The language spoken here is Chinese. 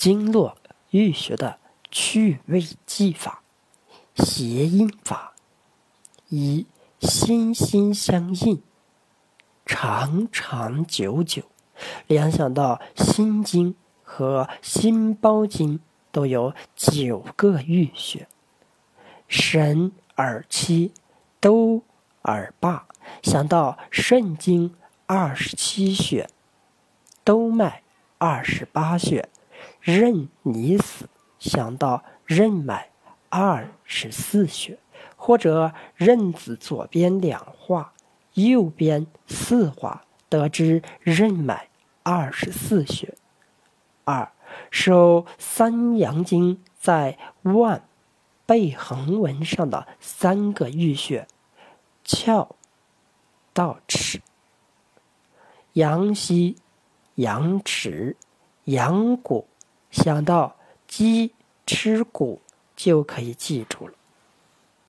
经络淤血的去味技法、谐音法。一心心相印，长长久久。联想到心经和心包经都有九个淤血，神耳七都耳八，想到肾经二十七穴，督脉二十八穴，任你死，想到任脉二十四穴。或者任子左边两画，右边四画，得知任脉二十四穴。二手三阳经在腕背横纹上的三个淤血：窍到齿、阳溪、阳池、阳谷。想到鸡吃骨，就可以记住了。